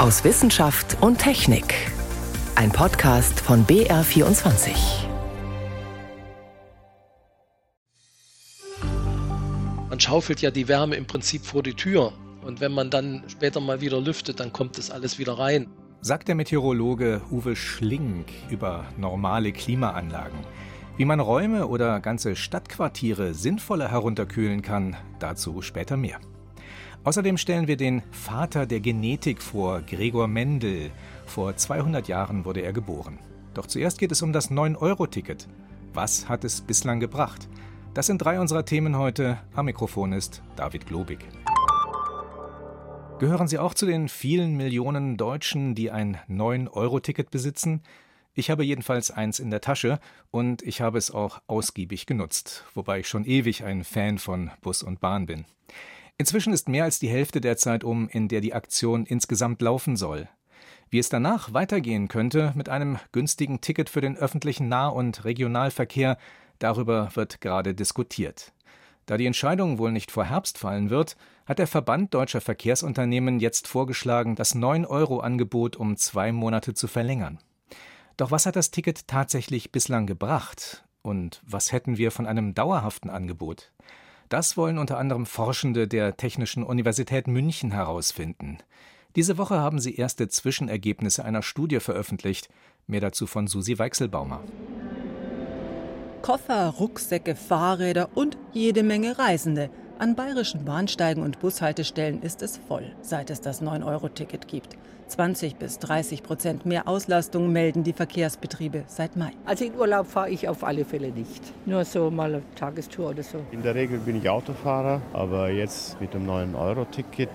aus Wissenschaft und Technik. Ein Podcast von BR24. Man schaufelt ja die Wärme im Prinzip vor die Tür. Und wenn man dann später mal wieder lüftet, dann kommt das alles wieder rein. Sagt der Meteorologe Uwe Schlink über normale Klimaanlagen. Wie man Räume oder ganze Stadtquartiere sinnvoller herunterkühlen kann, dazu später mehr. Außerdem stellen wir den Vater der Genetik vor, Gregor Mendel. Vor 200 Jahren wurde er geboren. Doch zuerst geht es um das 9-Euro-Ticket. Was hat es bislang gebracht? Das sind drei unserer Themen heute. Am Mikrofon ist David Globig. Gehören Sie auch zu den vielen Millionen Deutschen, die ein 9-Euro-Ticket besitzen? Ich habe jedenfalls eins in der Tasche und ich habe es auch ausgiebig genutzt, wobei ich schon ewig ein Fan von Bus und Bahn bin. Inzwischen ist mehr als die Hälfte der Zeit um, in der die Aktion insgesamt laufen soll. Wie es danach weitergehen könnte mit einem günstigen Ticket für den öffentlichen Nah- und Regionalverkehr, darüber wird gerade diskutiert. Da die Entscheidung wohl nicht vor Herbst fallen wird, hat der Verband deutscher Verkehrsunternehmen jetzt vorgeschlagen, das 9-Euro-Angebot um zwei Monate zu verlängern. Doch was hat das Ticket tatsächlich bislang gebracht? Und was hätten wir von einem dauerhaften Angebot? Das wollen unter anderem Forschende der Technischen Universität München herausfinden. Diese Woche haben sie erste Zwischenergebnisse einer Studie veröffentlicht. Mehr dazu von Susi Weichselbaumer. Koffer, Rucksäcke, Fahrräder und jede Menge Reisende. An bayerischen Bahnsteigen und Bushaltestellen ist es voll, seit es das 9-Euro-Ticket gibt. 20 bis 30 Prozent mehr Auslastung melden die Verkehrsbetriebe seit Mai. Also in Urlaub fahre ich auf alle Fälle nicht. Nur so mal eine Tagestour oder so. In der Regel bin ich Autofahrer, aber jetzt mit dem neuen Euro-Ticket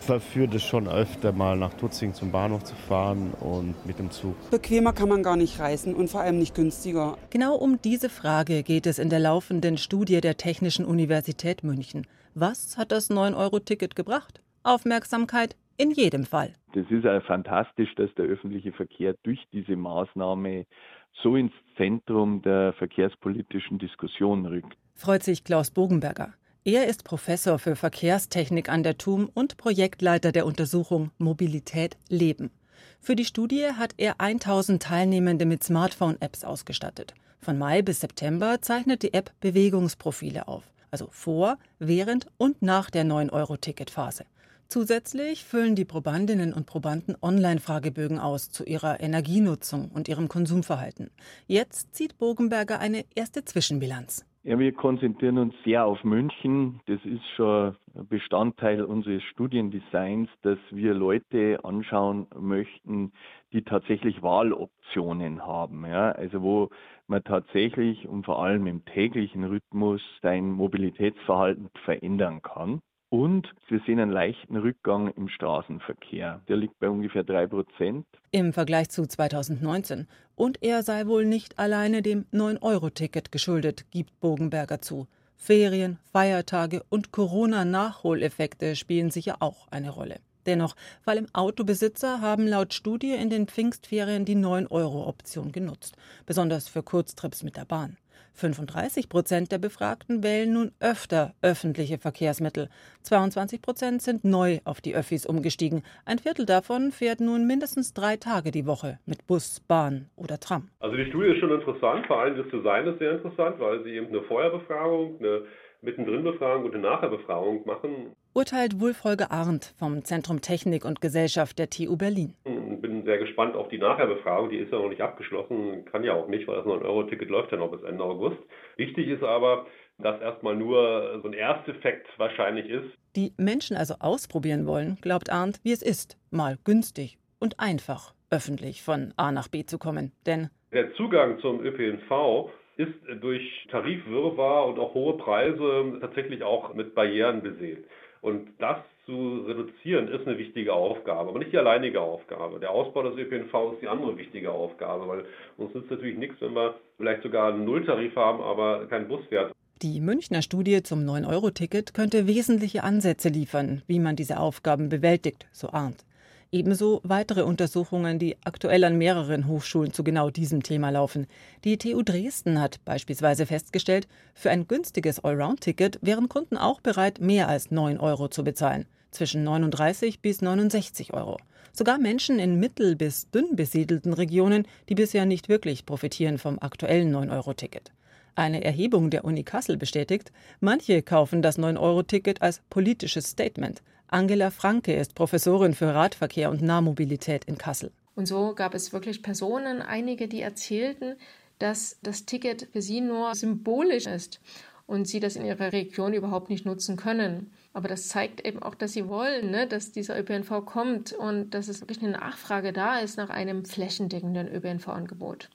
verführt es schon öfter mal nach Tutzing zum Bahnhof zu fahren und mit dem Zug. Bequemer kann man gar nicht reisen und vor allem nicht günstiger. Genau um diese Frage geht es in der laufenden Studie der Technischen Universität München. Was hat das 9-Euro-Ticket gebracht? Aufmerksamkeit in jedem Fall. Das ist ja fantastisch, dass der öffentliche Verkehr durch diese Maßnahme so ins Zentrum der verkehrspolitischen Diskussion rückt. Freut sich Klaus Bogenberger. Er ist Professor für Verkehrstechnik an der TUM und Projektleiter der Untersuchung Mobilität Leben. Für die Studie hat er 1000 Teilnehmende mit Smartphone-Apps ausgestattet. Von Mai bis September zeichnet die App Bewegungsprofile auf, also vor, während und nach der 9-Euro-Ticket-Phase. Zusätzlich füllen die Probandinnen und Probanden Online-Fragebögen aus zu ihrer Energienutzung und ihrem Konsumverhalten. Jetzt zieht Bogenberger eine erste Zwischenbilanz. Ja, wir konzentrieren uns sehr auf München. Das ist schon Bestandteil unseres Studiendesigns, dass wir Leute anschauen möchten, die tatsächlich Wahloptionen haben. Ja? Also wo man tatsächlich und vor allem im täglichen Rhythmus sein Mobilitätsverhalten verändern kann. Und wir sehen einen leichten Rückgang im Straßenverkehr. Der liegt bei ungefähr drei Prozent. Im Vergleich zu 2019. Und er sei wohl nicht alleine dem 9-Euro-Ticket geschuldet, gibt Bogenberger zu. Ferien, Feiertage und Corona-Nachholeffekte spielen sicher auch eine Rolle. Dennoch, weil im Autobesitzer haben laut Studie in den Pfingstferien die 9-Euro-Option genutzt, besonders für Kurztrips mit der Bahn. 35 Prozent der Befragten wählen nun öfter öffentliche Verkehrsmittel. 22 Prozent sind neu auf die Öffis umgestiegen. Ein Viertel davon fährt nun mindestens drei Tage die Woche mit Bus, Bahn oder Tram. Also die Studie ist schon interessant, vor allem das Design ist sehr interessant, weil sie eben eine Vorherbefragung, eine Mittendrin-Befragung und eine Nachherbefragung machen. Urteilt Wulf-Holger Arndt vom Zentrum Technik und Gesellschaft der TU Berlin. Bin sehr gespannt auf die Nachherbefragung. Die ist ja noch nicht abgeschlossen, kann ja auch nicht, weil das 9-Euro-Ticket läuft ja noch bis Ende August. Wichtig ist aber, dass erstmal nur so ein Ersteffekt wahrscheinlich ist. Die Menschen also ausprobieren wollen, glaubt Arndt, wie es ist, mal günstig und einfach öffentlich von A nach B zu kommen. Denn der Zugang zum ÖPNV ist durch Tarifwirrwarr und auch hohe Preise tatsächlich auch mit Barrieren besät. Und das zu reduzieren ist eine wichtige Aufgabe, aber nicht die alleinige Aufgabe. Der Ausbau des ÖPNV ist die andere wichtige Aufgabe, weil uns nützt natürlich nichts, wenn wir vielleicht sogar einen Nulltarif haben, aber keinen Bus fährt. Die Münchner Studie zum 9-Euro-Ticket könnte wesentliche Ansätze liefern, wie man diese Aufgaben bewältigt, so ahnt. Ebenso weitere Untersuchungen, die aktuell an mehreren Hochschulen zu genau diesem Thema laufen. Die TU Dresden hat beispielsweise festgestellt, für ein günstiges Allround-Ticket wären Kunden auch bereit, mehr als 9 Euro zu bezahlen. zwischen 39 bis 69 Euro. Sogar Menschen in mittel- bis dünn besiedelten Regionen, die bisher nicht wirklich profitieren vom aktuellen 9-Euro-Ticket. Eine Erhebung der Uni Kassel bestätigt, manche kaufen das 9-Euro-Ticket als politisches Statement. Angela Franke ist Professorin für Radverkehr und Nahmobilität in Kassel. Und so gab es wirklich Personen, einige, die erzählten, dass das Ticket für sie nur symbolisch ist und sie das in ihrer Region überhaupt nicht nutzen können. Aber das zeigt eben auch, dass sie wollen, ne, dass dieser ÖPNV kommt und dass es wirklich eine Nachfrage da ist nach einem flächendeckenden ÖPNV-Angebot.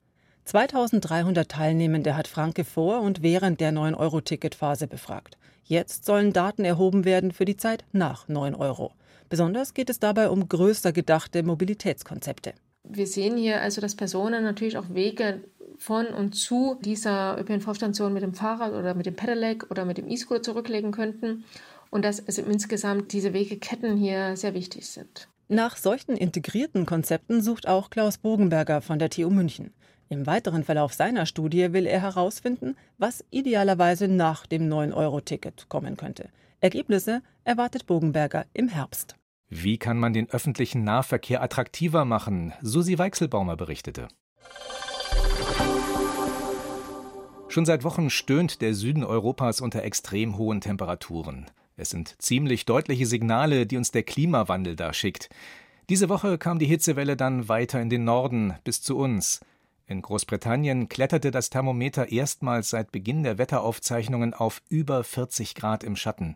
2300 Teilnehmende hat Franke vor und während der 9-Euro-Ticket-Phase befragt. Jetzt sollen Daten erhoben werden für die Zeit nach 9 Euro. Besonders geht es dabei um größer gedachte Mobilitätskonzepte. Wir sehen hier also, dass Personen natürlich auch Wege von und zu dieser ÖPNV-Station mit dem Fahrrad oder mit dem Pedelec oder mit dem E-Scooter zurücklegen könnten und dass also insgesamt diese Wegeketten hier sehr wichtig sind. Nach solchen integrierten Konzepten sucht auch Klaus Bogenberger von der TU München. Im weiteren Verlauf seiner Studie will er herausfinden, was idealerweise nach dem 9-Euro-Ticket kommen könnte. Ergebnisse erwartet Bogenberger im Herbst. Wie kann man den öffentlichen Nahverkehr attraktiver machen? Susi Weichselbaumer berichtete. Schon seit Wochen stöhnt der Süden Europas unter extrem hohen Temperaturen. Es sind ziemlich deutliche Signale, die uns der Klimawandel da schickt. Diese Woche kam die Hitzewelle dann weiter in den Norden bis zu uns. In Großbritannien kletterte das Thermometer erstmals seit Beginn der Wetteraufzeichnungen auf über 40 Grad im Schatten.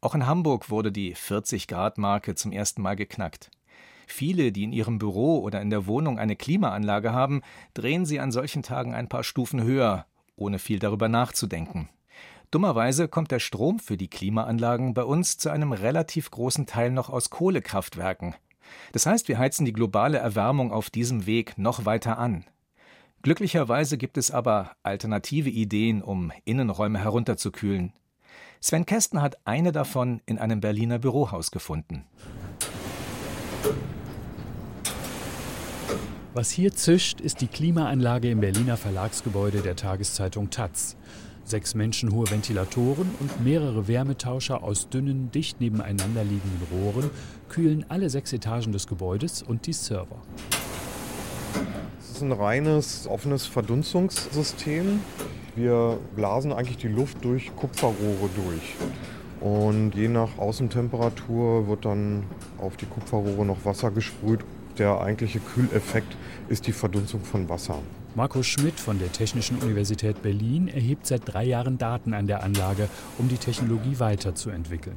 Auch in Hamburg wurde die 40-Grad-Marke zum ersten Mal geknackt. Viele, die in ihrem Büro oder in der Wohnung eine Klimaanlage haben, drehen sie an solchen Tagen ein paar Stufen höher, ohne viel darüber nachzudenken. Dummerweise kommt der Strom für die Klimaanlagen bei uns zu einem relativ großen Teil noch aus Kohlekraftwerken. Das heißt, wir heizen die globale Erwärmung auf diesem Weg noch weiter an. Glücklicherweise gibt es aber alternative Ideen, um Innenräume herunterzukühlen. Sven Kästen hat eine davon in einem Berliner Bürohaus gefunden. Was hier zischt, ist die Klimaanlage im Berliner Verlagsgebäude der Tageszeitung Taz. Sechs menschenhohe Ventilatoren und mehrere Wärmetauscher aus dünnen, dicht nebeneinander liegenden Rohren kühlen alle sechs Etagen des Gebäudes und die Server ein reines offenes Verdunstungssystem. Wir blasen eigentlich die Luft durch Kupferrohre durch. Und je nach Außentemperatur wird dann auf die Kupferrohre noch Wasser gesprüht. Der eigentliche Kühleffekt ist die Verdunstung von Wasser. Markus Schmidt von der Technischen Universität Berlin erhebt seit drei Jahren Daten an der Anlage, um die Technologie weiterzuentwickeln.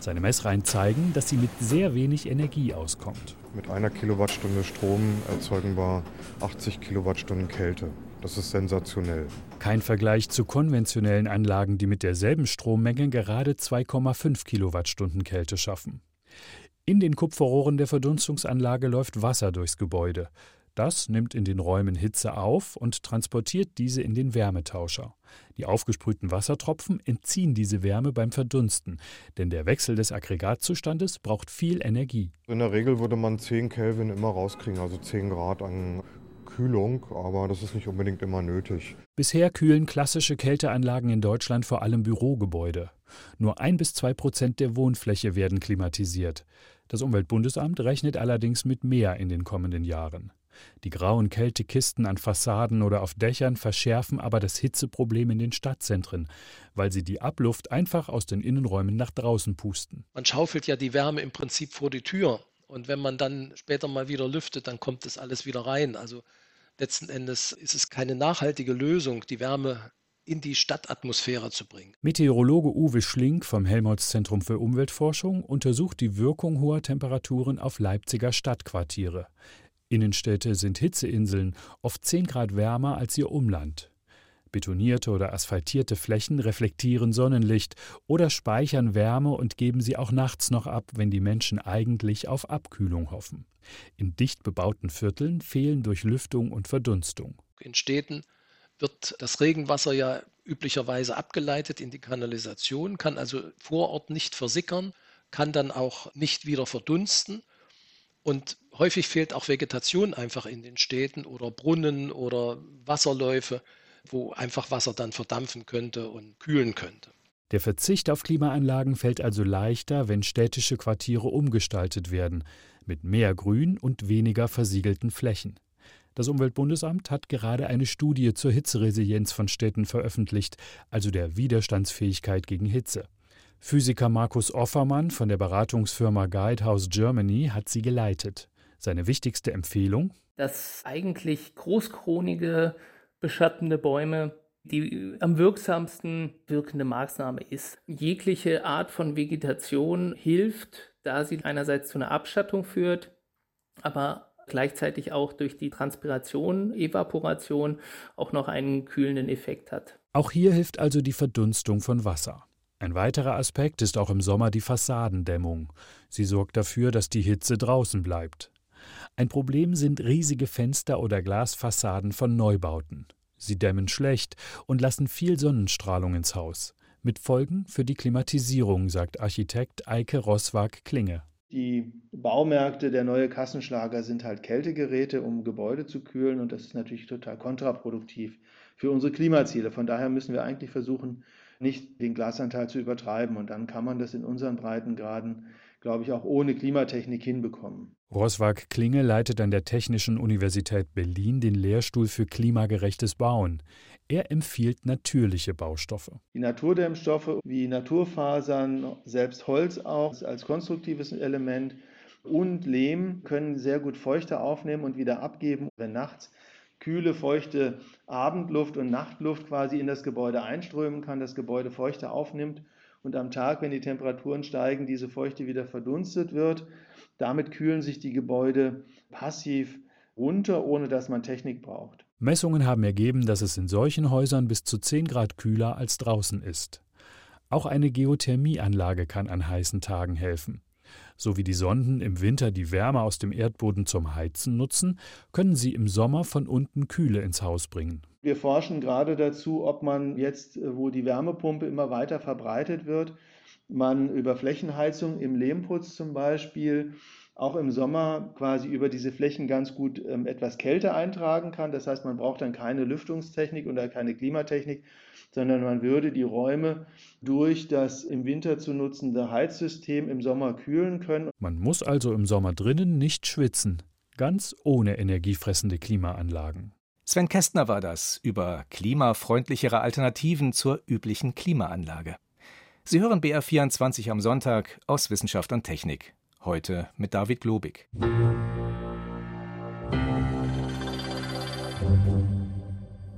Seine Messreihen zeigen, dass sie mit sehr wenig Energie auskommt. Mit einer Kilowattstunde Strom erzeugen wir 80 Kilowattstunden Kälte. Das ist sensationell. Kein Vergleich zu konventionellen Anlagen, die mit derselben Strommenge gerade 2,5 Kilowattstunden Kälte schaffen. In den Kupferrohren der Verdunstungsanlage läuft Wasser durchs Gebäude. Das nimmt in den Räumen Hitze auf und transportiert diese in den Wärmetauscher. Die aufgesprühten Wassertropfen entziehen diese Wärme beim Verdunsten, denn der Wechsel des Aggregatzustandes braucht viel Energie. In der Regel würde man 10 Kelvin immer rauskriegen, also 10 Grad an Kühlung, aber das ist nicht unbedingt immer nötig. Bisher kühlen klassische Kälteanlagen in Deutschland vor allem Bürogebäude. Nur ein bis zwei Prozent der Wohnfläche werden klimatisiert. Das Umweltbundesamt rechnet allerdings mit mehr in den kommenden Jahren. Die grauen Kältekisten an Fassaden oder auf Dächern verschärfen aber das Hitzeproblem in den Stadtzentren, weil sie die Abluft einfach aus den Innenräumen nach draußen pusten. Man schaufelt ja die Wärme im Prinzip vor die Tür. Und wenn man dann später mal wieder lüftet, dann kommt das alles wieder rein. Also letzten Endes ist es keine nachhaltige Lösung, die Wärme in die Stadtatmosphäre zu bringen. Meteorologe Uwe Schlink vom Helmholtz-Zentrum für Umweltforschung untersucht die Wirkung hoher Temperaturen auf Leipziger Stadtquartiere. Innenstädte sind Hitzeinseln, oft 10 Grad wärmer als ihr Umland. Betonierte oder asphaltierte Flächen reflektieren Sonnenlicht oder speichern Wärme und geben sie auch nachts noch ab, wenn die Menschen eigentlich auf Abkühlung hoffen. In dicht bebauten Vierteln fehlen Durchlüftung und Verdunstung. In Städten wird das Regenwasser ja üblicherweise abgeleitet in die Kanalisation, kann also vor Ort nicht versickern, kann dann auch nicht wieder verdunsten und häufig fehlt auch Vegetation einfach in den Städten oder Brunnen oder Wasserläufe, wo einfach Wasser dann verdampfen könnte und kühlen könnte. Der Verzicht auf Klimaanlagen fällt also leichter, wenn städtische Quartiere umgestaltet werden, mit mehr Grün und weniger versiegelten Flächen. Das Umweltbundesamt hat gerade eine Studie zur Hitzeresilienz von Städten veröffentlicht, also der Widerstandsfähigkeit gegen Hitze. Physiker Markus Offermann von der Beratungsfirma Guidehouse Germany hat sie geleitet. Seine wichtigste Empfehlung? Dass eigentlich großkronige, beschattende Bäume die am wirksamsten wirkende Maßnahme ist. Jegliche Art von Vegetation hilft, da sie einerseits zu einer Abschattung führt, aber gleichzeitig auch durch die Transpiration, Evaporation auch noch einen kühlenden Effekt hat. Auch hier hilft also die Verdunstung von Wasser. Ein weiterer Aspekt ist auch im Sommer die Fassadendämmung. Sie sorgt dafür, dass die Hitze draußen bleibt. Ein Problem sind riesige Fenster oder Glasfassaden von Neubauten. Sie dämmen schlecht und lassen viel Sonnenstrahlung ins Haus. Mit Folgen für die Klimatisierung, sagt Architekt Eike Rosswag-Klinge. Die Baumärkte, der neue Kassenschlager sind halt Kältegeräte, um Gebäude zu kühlen und das ist natürlich total kontraproduktiv für unsere Klimaziele. Von daher müssen wir eigentlich versuchen, nicht den Glasanteil zu übertreiben und dann kann man das in unseren Breitengraden glaube ich, auch ohne Klimatechnik hinbekommen. Roswag Klinge leitet an der Technischen Universität Berlin den Lehrstuhl für klimagerechtes Bauen. Er empfiehlt natürliche Baustoffe. Die Naturdämmstoffe wie Naturfasern, selbst Holz auch als konstruktives Element und Lehm können sehr gut Feuchte aufnehmen und wieder abgeben, wenn nachts kühle, feuchte Abendluft und Nachtluft quasi in das Gebäude einströmen kann, das Gebäude Feuchte aufnimmt und am Tag, wenn die Temperaturen steigen, diese Feuchte wieder verdunstet wird. Damit kühlen sich die Gebäude passiv runter, ohne dass man Technik braucht. Messungen haben ergeben, dass es in solchen Häusern bis zu 10 Grad kühler als draußen ist. Auch eine Geothermieanlage kann an heißen Tagen helfen. So wie die Sonden im Winter die Wärme aus dem Erdboden zum Heizen nutzen, können sie im Sommer von unten Kühle ins Haus bringen. Wir forschen gerade dazu, ob man jetzt, äh, wo die Wärmepumpe immer weiter verbreitet wird, man über Flächenheizung im Lehmputz zum Beispiel auch im Sommer quasi über diese Flächen ganz gut ähm, etwas Kälte eintragen kann. Das heißt, man braucht dann keine Lüftungstechnik oder keine Klimatechnik, sondern man würde die Räume durch das im Winter zu nutzende Heizsystem im Sommer kühlen können. Man muss also im Sommer drinnen nicht schwitzen, ganz ohne energiefressende Klimaanlagen. Sven Kästner war das über klimafreundlichere Alternativen zur üblichen Klimaanlage. Sie hören BR24 am Sonntag aus Wissenschaft und Technik. Heute mit David Globig.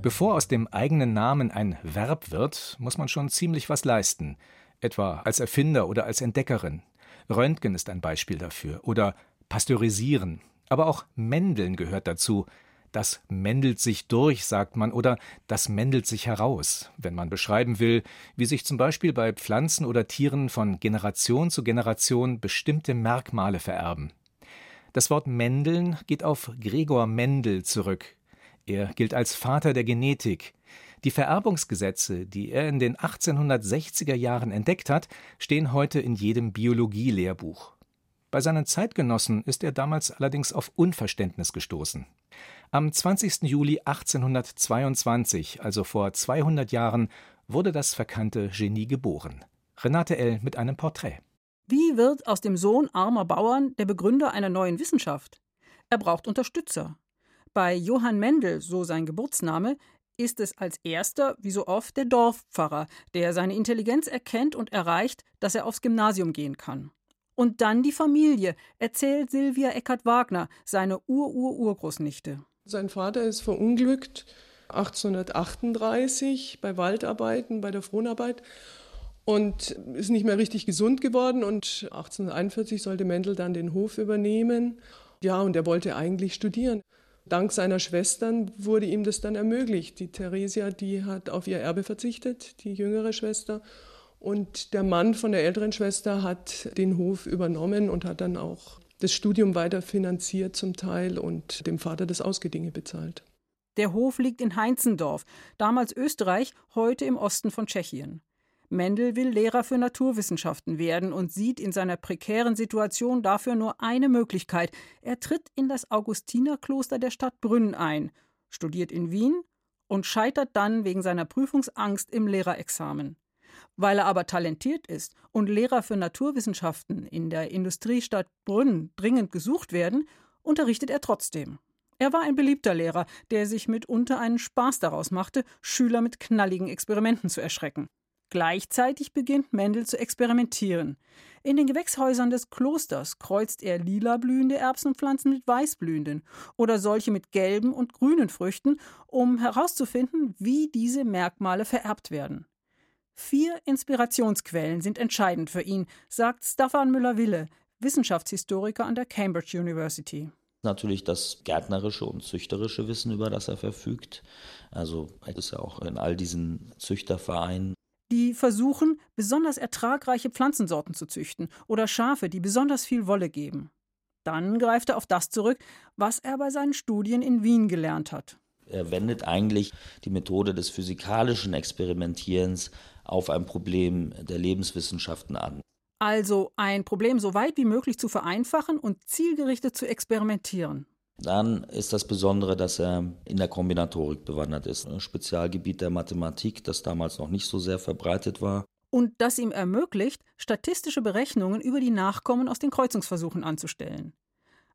Bevor aus dem eigenen Namen ein Verb wird, muss man schon ziemlich was leisten, etwa als Erfinder oder als Entdeckerin. Röntgen ist ein Beispiel dafür oder Pasteurisieren, aber auch Mendeln gehört dazu. Das mändelt sich durch, sagt man, oder das mändelt sich heraus, wenn man beschreiben will, wie sich zum Beispiel bei Pflanzen oder Tieren von Generation zu Generation bestimmte Merkmale vererben. Das Wort Mendeln geht auf Gregor Mendel zurück, er gilt als Vater der Genetik. Die Vererbungsgesetze, die er in den 1860er Jahren entdeckt hat, stehen heute in jedem Biologielehrbuch. Bei seinen Zeitgenossen ist er damals allerdings auf Unverständnis gestoßen. Am 20. Juli 1822, also vor 200 Jahren, wurde das verkannte Genie geboren. Renate L. mit einem Porträt. Wie wird aus dem Sohn armer Bauern der Begründer einer neuen Wissenschaft? Er braucht Unterstützer. Bei Johann Mendel, so sein Geburtsname, ist es als erster, wie so oft, der Dorfpfarrer, der seine Intelligenz erkennt und erreicht, dass er aufs Gymnasium gehen kann. Und dann die Familie, erzählt Silvia Eckert-Wagner, seine Ur-Ur-Urgroßnichte. Sein Vater ist verunglückt 1838 bei Waldarbeiten, bei der Fronarbeit und ist nicht mehr richtig gesund geworden. Und 1841 sollte Mendel dann den Hof übernehmen. Ja, und er wollte eigentlich studieren. Dank seiner Schwestern wurde ihm das dann ermöglicht. Die Theresia, die hat auf ihr Erbe verzichtet, die jüngere Schwester. Und der Mann von der älteren Schwester hat den Hof übernommen und hat dann auch das Studium weiter finanziert zum Teil und dem Vater das Ausgedinge bezahlt. Der Hof liegt in Heinzendorf, damals Österreich, heute im Osten von Tschechien. Mendel will Lehrer für Naturwissenschaften werden und sieht in seiner prekären Situation dafür nur eine Möglichkeit. Er tritt in das Augustinerkloster der Stadt Brünn ein, studiert in Wien und scheitert dann wegen seiner Prüfungsangst im Lehrerexamen. Weil er aber talentiert ist und Lehrer für Naturwissenschaften in der Industriestadt Brünn dringend gesucht werden, unterrichtet er trotzdem. Er war ein beliebter Lehrer, der sich mitunter einen Spaß daraus machte, Schüler mit knalligen Experimenten zu erschrecken. Gleichzeitig beginnt Mendel zu experimentieren. In den Gewächshäusern des Klosters kreuzt er lila blühende Erbsenpflanzen mit weißblühenden oder solche mit gelben und grünen Früchten, um herauszufinden, wie diese Merkmale vererbt werden. Vier Inspirationsquellen sind entscheidend für ihn, sagt Staffan Müller-Wille, Wissenschaftshistoriker an der Cambridge University natürlich das gärtnerische und züchterische Wissen, über das er verfügt. Also er ist ja auch in all diesen Züchtervereinen die versuchen, besonders ertragreiche Pflanzensorten zu züchten oder Schafe, die besonders viel Wolle geben. Dann greift er auf das zurück, was er bei seinen Studien in Wien gelernt hat. Er wendet eigentlich die Methode des physikalischen Experimentierens auf ein Problem der Lebenswissenschaften an. Also ein Problem so weit wie möglich zu vereinfachen und zielgerichtet zu experimentieren. Dann ist das Besondere, dass er in der Kombinatorik bewandert ist, ein Spezialgebiet der Mathematik, das damals noch nicht so sehr verbreitet war. Und das ihm ermöglicht, statistische Berechnungen über die Nachkommen aus den Kreuzungsversuchen anzustellen.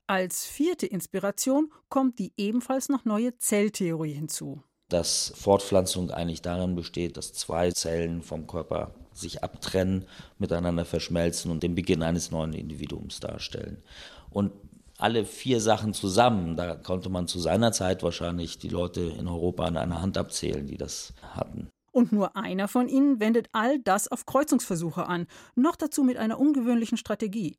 Als vierte Inspiration kommt die ebenfalls noch neue Zelltheorie hinzu. Dass Fortpflanzung eigentlich darin besteht, dass zwei Zellen vom Körper sich abtrennen, miteinander verschmelzen und den Beginn eines neuen Individuums darstellen. Und alle vier Sachen zusammen, da konnte man zu seiner Zeit wahrscheinlich die Leute in Europa an einer Hand abzählen, die das hatten. Und nur einer von ihnen wendet all das auf Kreuzungsversuche an, noch dazu mit einer ungewöhnlichen Strategie.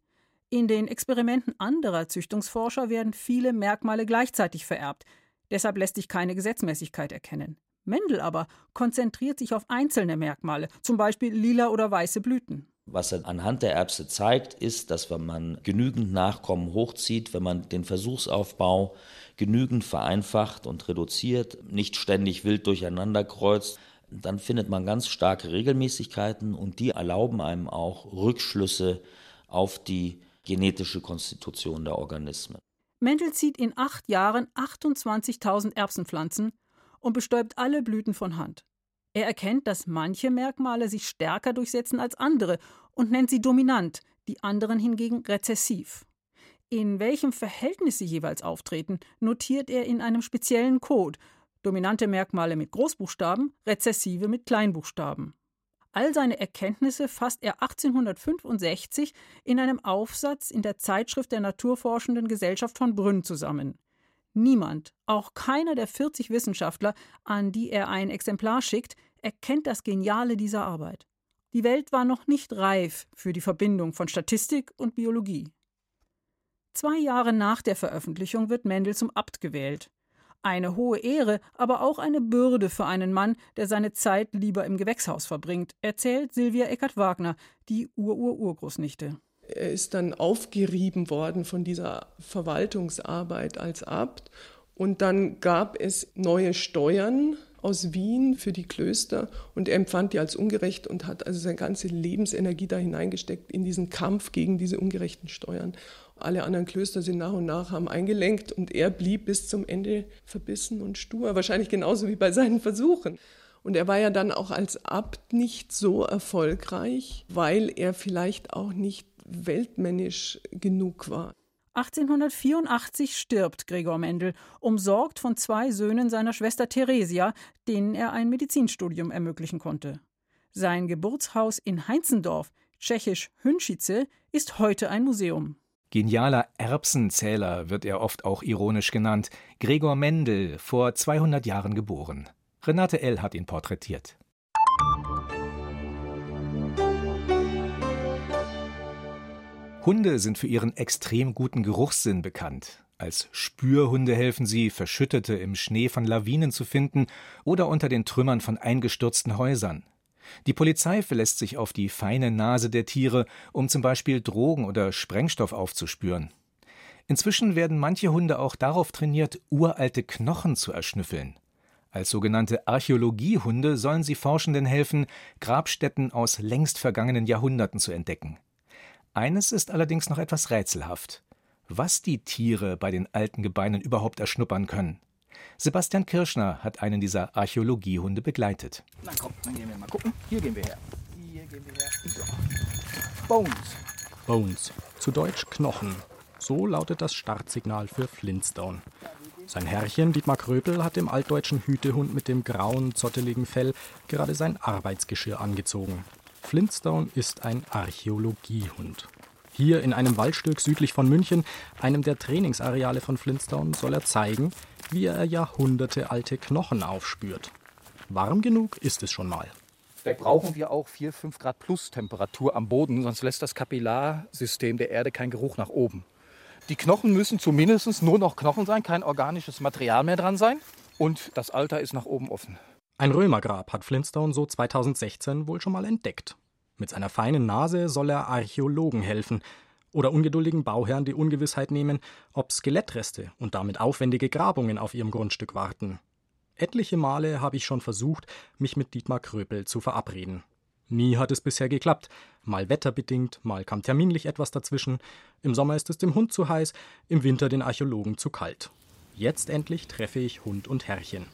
In den Experimenten anderer Züchtungsforscher werden viele Merkmale gleichzeitig vererbt. Deshalb lässt sich keine Gesetzmäßigkeit erkennen. Mendel aber konzentriert sich auf einzelne Merkmale, zum Beispiel lila oder weiße Blüten. Was er anhand der Erbse zeigt, ist, dass wenn man genügend Nachkommen hochzieht, wenn man den Versuchsaufbau genügend vereinfacht und reduziert, nicht ständig wild durcheinander kreuzt, dann findet man ganz starke Regelmäßigkeiten und die erlauben einem auch Rückschlüsse auf die genetische Konstitution der Organismen. Mendel zieht in acht Jahren 28.000 Erbsenpflanzen und bestäubt alle Blüten von Hand. Er erkennt, dass manche Merkmale sich stärker durchsetzen als andere und nennt sie dominant, die anderen hingegen rezessiv. In welchem Verhältnis sie jeweils auftreten, notiert er in einem speziellen Code. Dominante Merkmale mit Großbuchstaben, rezessive mit Kleinbuchstaben. All seine Erkenntnisse fasst er 1865 in einem Aufsatz in der Zeitschrift der Naturforschenden Gesellschaft von Brünn zusammen. Niemand, auch keiner der 40 Wissenschaftler, an die er ein Exemplar schickt, erkennt das Geniale dieser Arbeit. Die Welt war noch nicht reif für die Verbindung von Statistik und Biologie. Zwei Jahre nach der Veröffentlichung wird Mendel zum Abt gewählt. Eine hohe Ehre, aber auch eine Bürde für einen Mann, der seine Zeit lieber im Gewächshaus verbringt, erzählt Silvia Eckert-Wagner, die Ur-Ur-Urgroßnichte. Er ist dann aufgerieben worden von dieser Verwaltungsarbeit als Abt. Und dann gab es neue Steuern aus Wien für die Klöster und er empfand die als ungerecht und hat also seine ganze Lebensenergie da hineingesteckt in diesen Kampf gegen diese ungerechten Steuern. Alle anderen Klöster sind nach und nach haben eingelenkt und er blieb bis zum Ende verbissen und stur, wahrscheinlich genauso wie bei seinen Versuchen. Und er war ja dann auch als Abt nicht so erfolgreich, weil er vielleicht auch nicht weltmännisch genug war. 1884 stirbt Gregor Mendel, umsorgt von zwei Söhnen seiner Schwester Theresia, denen er ein Medizinstudium ermöglichen konnte. Sein Geburtshaus in Heinzendorf, tschechisch Hünschice, ist heute ein Museum. Genialer Erbsenzähler wird er oft auch ironisch genannt. Gregor Mendel, vor 200 Jahren geboren. Renate L. hat ihn porträtiert. Hunde sind für ihren extrem guten Geruchssinn bekannt. Als Spürhunde helfen sie, Verschüttete im Schnee von Lawinen zu finden oder unter den Trümmern von eingestürzten Häusern. Die Polizei verlässt sich auf die feine Nase der Tiere, um zum Beispiel Drogen oder Sprengstoff aufzuspüren. Inzwischen werden manche Hunde auch darauf trainiert, uralte Knochen zu erschnüffeln. Als sogenannte Archäologiehunde sollen sie Forschenden helfen, Grabstätten aus längst vergangenen Jahrhunderten zu entdecken. Eines ist allerdings noch etwas rätselhaft. Was die Tiere bei den alten Gebeinen überhaupt erschnuppern können. Sebastian Kirschner hat einen dieser Archäologiehunde begleitet. Na komm, dann gehen wir mal gucken. Hier gehen wir her. Bones. Bones, zu Deutsch Knochen. So lautet das Startsignal für Flintstone. Sein Herrchen Dietmar Kröpel hat dem altdeutschen Hütehund mit dem grauen, zotteligen Fell gerade sein Arbeitsgeschirr angezogen. Flintstone ist ein Archäologiehund. Hier in einem Waldstück südlich von München, einem der Trainingsareale von Flintstone, soll er zeigen, wie er jahrhundertealte Knochen aufspürt. Warm genug ist es schon mal. Da brauchen wir auch 4, 5 Grad plus Temperatur am Boden, sonst lässt das Kapillarsystem der Erde keinen Geruch nach oben. Die Knochen müssen zumindest nur noch Knochen sein, kein organisches Material mehr dran sein. Und das Alter ist nach oben offen. Ein Römergrab hat Flintstone so 2016 wohl schon mal entdeckt. Mit seiner feinen Nase soll er Archäologen helfen oder ungeduldigen Bauherren die Ungewissheit nehmen, ob Skelettreste und damit aufwendige Grabungen auf ihrem Grundstück warten. Etliche Male habe ich schon versucht, mich mit Dietmar Kröpel zu verabreden. Nie hat es bisher geklappt. Mal wetterbedingt, mal kam terminlich etwas dazwischen. Im Sommer ist es dem Hund zu heiß, im Winter den Archäologen zu kalt. Jetzt endlich treffe ich Hund und Herrchen.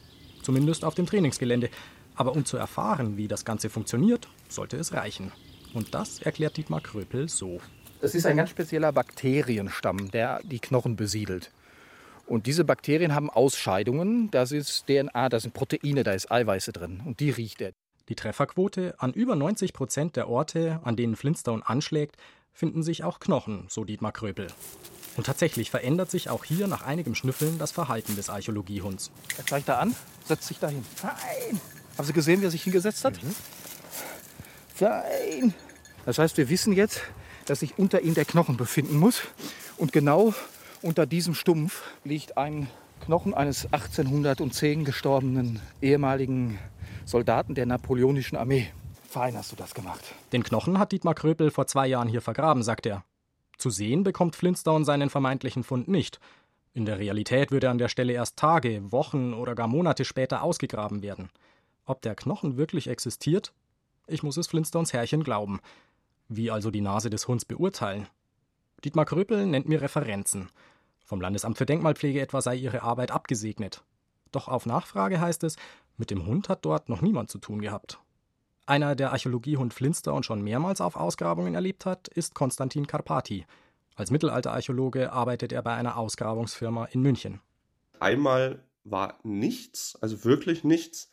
Zumindest auf dem Trainingsgelände. Aber um zu erfahren, wie das Ganze funktioniert, sollte es reichen. Und das erklärt Dietmar Kröpel so. Es ist ein ganz spezieller Bakterienstamm, der die Knochen besiedelt. Und diese Bakterien haben Ausscheidungen. Das ist DNA, da sind Proteine, da ist Eiweiße drin. Und die riecht er. Die Trefferquote an über 90 Prozent der Orte, an denen Flintstone anschlägt, finden sich auch Knochen, so Dietmar Kröpel. Und tatsächlich verändert sich auch hier nach einigem Schnüffeln das Verhalten des Archäologiehunds. Er zeigt da an, setzt sich dahin. Fein. Haben Sie gesehen, wie er sich hingesetzt hat? Mhm. Fein. Das heißt, wir wissen jetzt, dass sich unter ihm der Knochen befinden muss. Und genau unter diesem Stumpf liegt ein Knochen eines 1810 gestorbenen ehemaligen Soldaten der napoleonischen Armee. Fein hast du das gemacht. Den Knochen hat Dietmar Kröpel vor zwei Jahren hier vergraben, sagt er. Zu sehen bekommt Flintstone seinen vermeintlichen Fund nicht. In der Realität würde er an der Stelle erst Tage, Wochen oder gar Monate später ausgegraben werden. Ob der Knochen wirklich existiert? Ich muss es Flintstones Herrchen glauben. Wie also die Nase des Hunds beurteilen? Dietmar Kröpel nennt mir Referenzen. Vom Landesamt für Denkmalpflege etwa sei ihre Arbeit abgesegnet. Doch auf Nachfrage heißt es, mit dem Hund hat dort noch niemand zu tun gehabt. Einer, der Archäologiehund Flinster schon mehrmals auf Ausgrabungen erlebt hat, ist Konstantin Karpati. Als Mittelalterarchäologe arbeitet er bei einer Ausgrabungsfirma in München. Einmal war nichts, also wirklich nichts.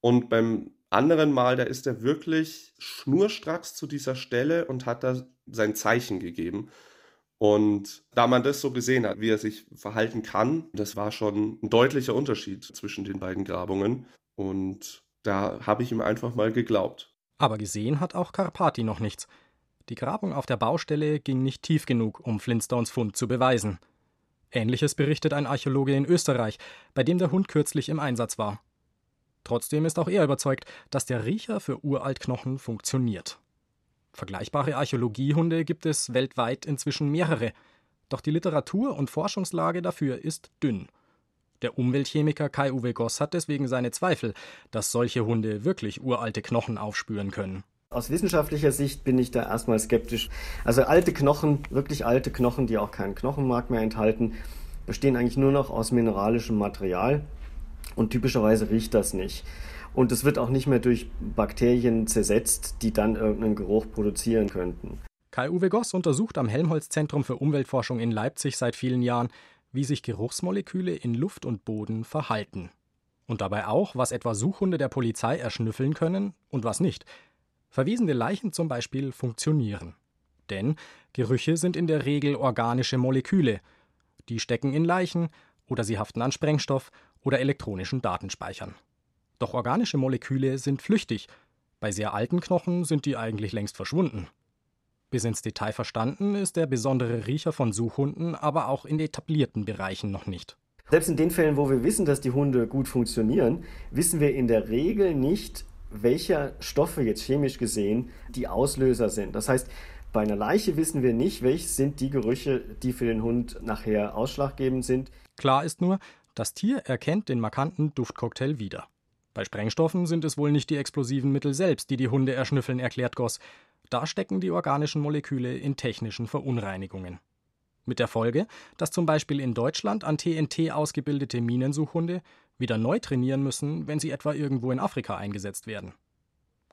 Und beim anderen Mal, da ist er wirklich schnurstracks zu dieser Stelle und hat da sein Zeichen gegeben. Und da man das so gesehen hat, wie er sich verhalten kann, das war schon ein deutlicher Unterschied zwischen den beiden Grabungen. Und da habe ich ihm einfach mal geglaubt. Aber gesehen hat auch Karpati noch nichts. Die Grabung auf der Baustelle ging nicht tief genug, um Flintstones Fund zu beweisen. Ähnliches berichtet ein Archäologe in Österreich, bei dem der Hund kürzlich im Einsatz war. Trotzdem ist auch er überzeugt, dass der Riecher für Uraltknochen funktioniert. Vergleichbare Archäologiehunde gibt es weltweit inzwischen mehrere, doch die Literatur und Forschungslage dafür ist dünn. Der Umweltchemiker Kai-Uwe Goss hat deswegen seine Zweifel, dass solche Hunde wirklich uralte Knochen aufspüren können. Aus wissenschaftlicher Sicht bin ich da erstmal skeptisch. Also alte Knochen, wirklich alte Knochen, die auch keinen Knochenmark mehr enthalten, bestehen eigentlich nur noch aus mineralischem Material und typischerweise riecht das nicht. Und es wird auch nicht mehr durch Bakterien zersetzt, die dann irgendeinen Geruch produzieren könnten. Kai-Uwe Goss untersucht am Helmholtz-Zentrum für Umweltforschung in Leipzig seit vielen Jahren, wie sich Geruchsmoleküle in Luft und Boden verhalten. Und dabei auch, was etwa Suchhunde der Polizei erschnüffeln können und was nicht. Verwesende Leichen zum Beispiel funktionieren. Denn Gerüche sind in der Regel organische Moleküle. Die stecken in Leichen oder sie haften an Sprengstoff oder elektronischen Datenspeichern. Doch organische Moleküle sind flüchtig. Bei sehr alten Knochen sind die eigentlich längst verschwunden. Bis ins Detail verstanden ist der besondere Riecher von Suchhunden aber auch in etablierten Bereichen noch nicht. Selbst in den Fällen, wo wir wissen, dass die Hunde gut funktionieren, wissen wir in der Regel nicht, welche Stoffe jetzt chemisch gesehen die Auslöser sind. Das heißt, bei einer Leiche wissen wir nicht, welche sind die Gerüche, die für den Hund nachher ausschlaggebend sind. Klar ist nur, das Tier erkennt den markanten Duftcocktail wieder. Bei Sprengstoffen sind es wohl nicht die explosiven Mittel selbst, die die Hunde erschnüffeln, erklärt Goss. Da stecken die organischen Moleküle in technischen Verunreinigungen. Mit der Folge, dass zum Beispiel in Deutschland an TNT ausgebildete Minensuchhunde wieder neu trainieren müssen, wenn sie etwa irgendwo in Afrika eingesetzt werden.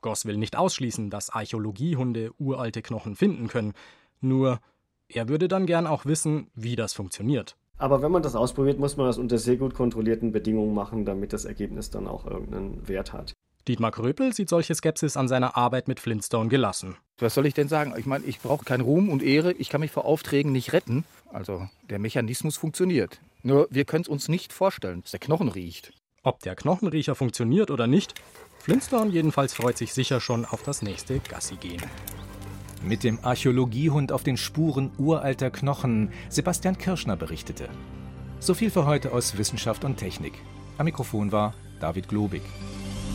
Goss will nicht ausschließen, dass Archäologiehunde uralte Knochen finden können. Nur, er würde dann gern auch wissen, wie das funktioniert. Aber wenn man das ausprobiert, muss man das unter sehr gut kontrollierten Bedingungen machen, damit das Ergebnis dann auch irgendeinen Wert hat. Dietmar Kröpel sieht solche Skepsis an seiner Arbeit mit Flintstone gelassen. Was soll ich denn sagen? Ich meine, ich brauche keinen Ruhm und Ehre, ich kann mich vor Aufträgen nicht retten. Also der Mechanismus funktioniert. Nur wir können es uns nicht vorstellen, dass der Knochen riecht. Ob der Knochenriecher funktioniert oder nicht, Flintstone jedenfalls freut sich sicher schon auf das nächste Gassi-Gehen. Mit dem Archäologiehund auf den Spuren uralter Knochen, Sebastian Kirschner berichtete. So viel für heute aus Wissenschaft und Technik. Am Mikrofon war David Globig.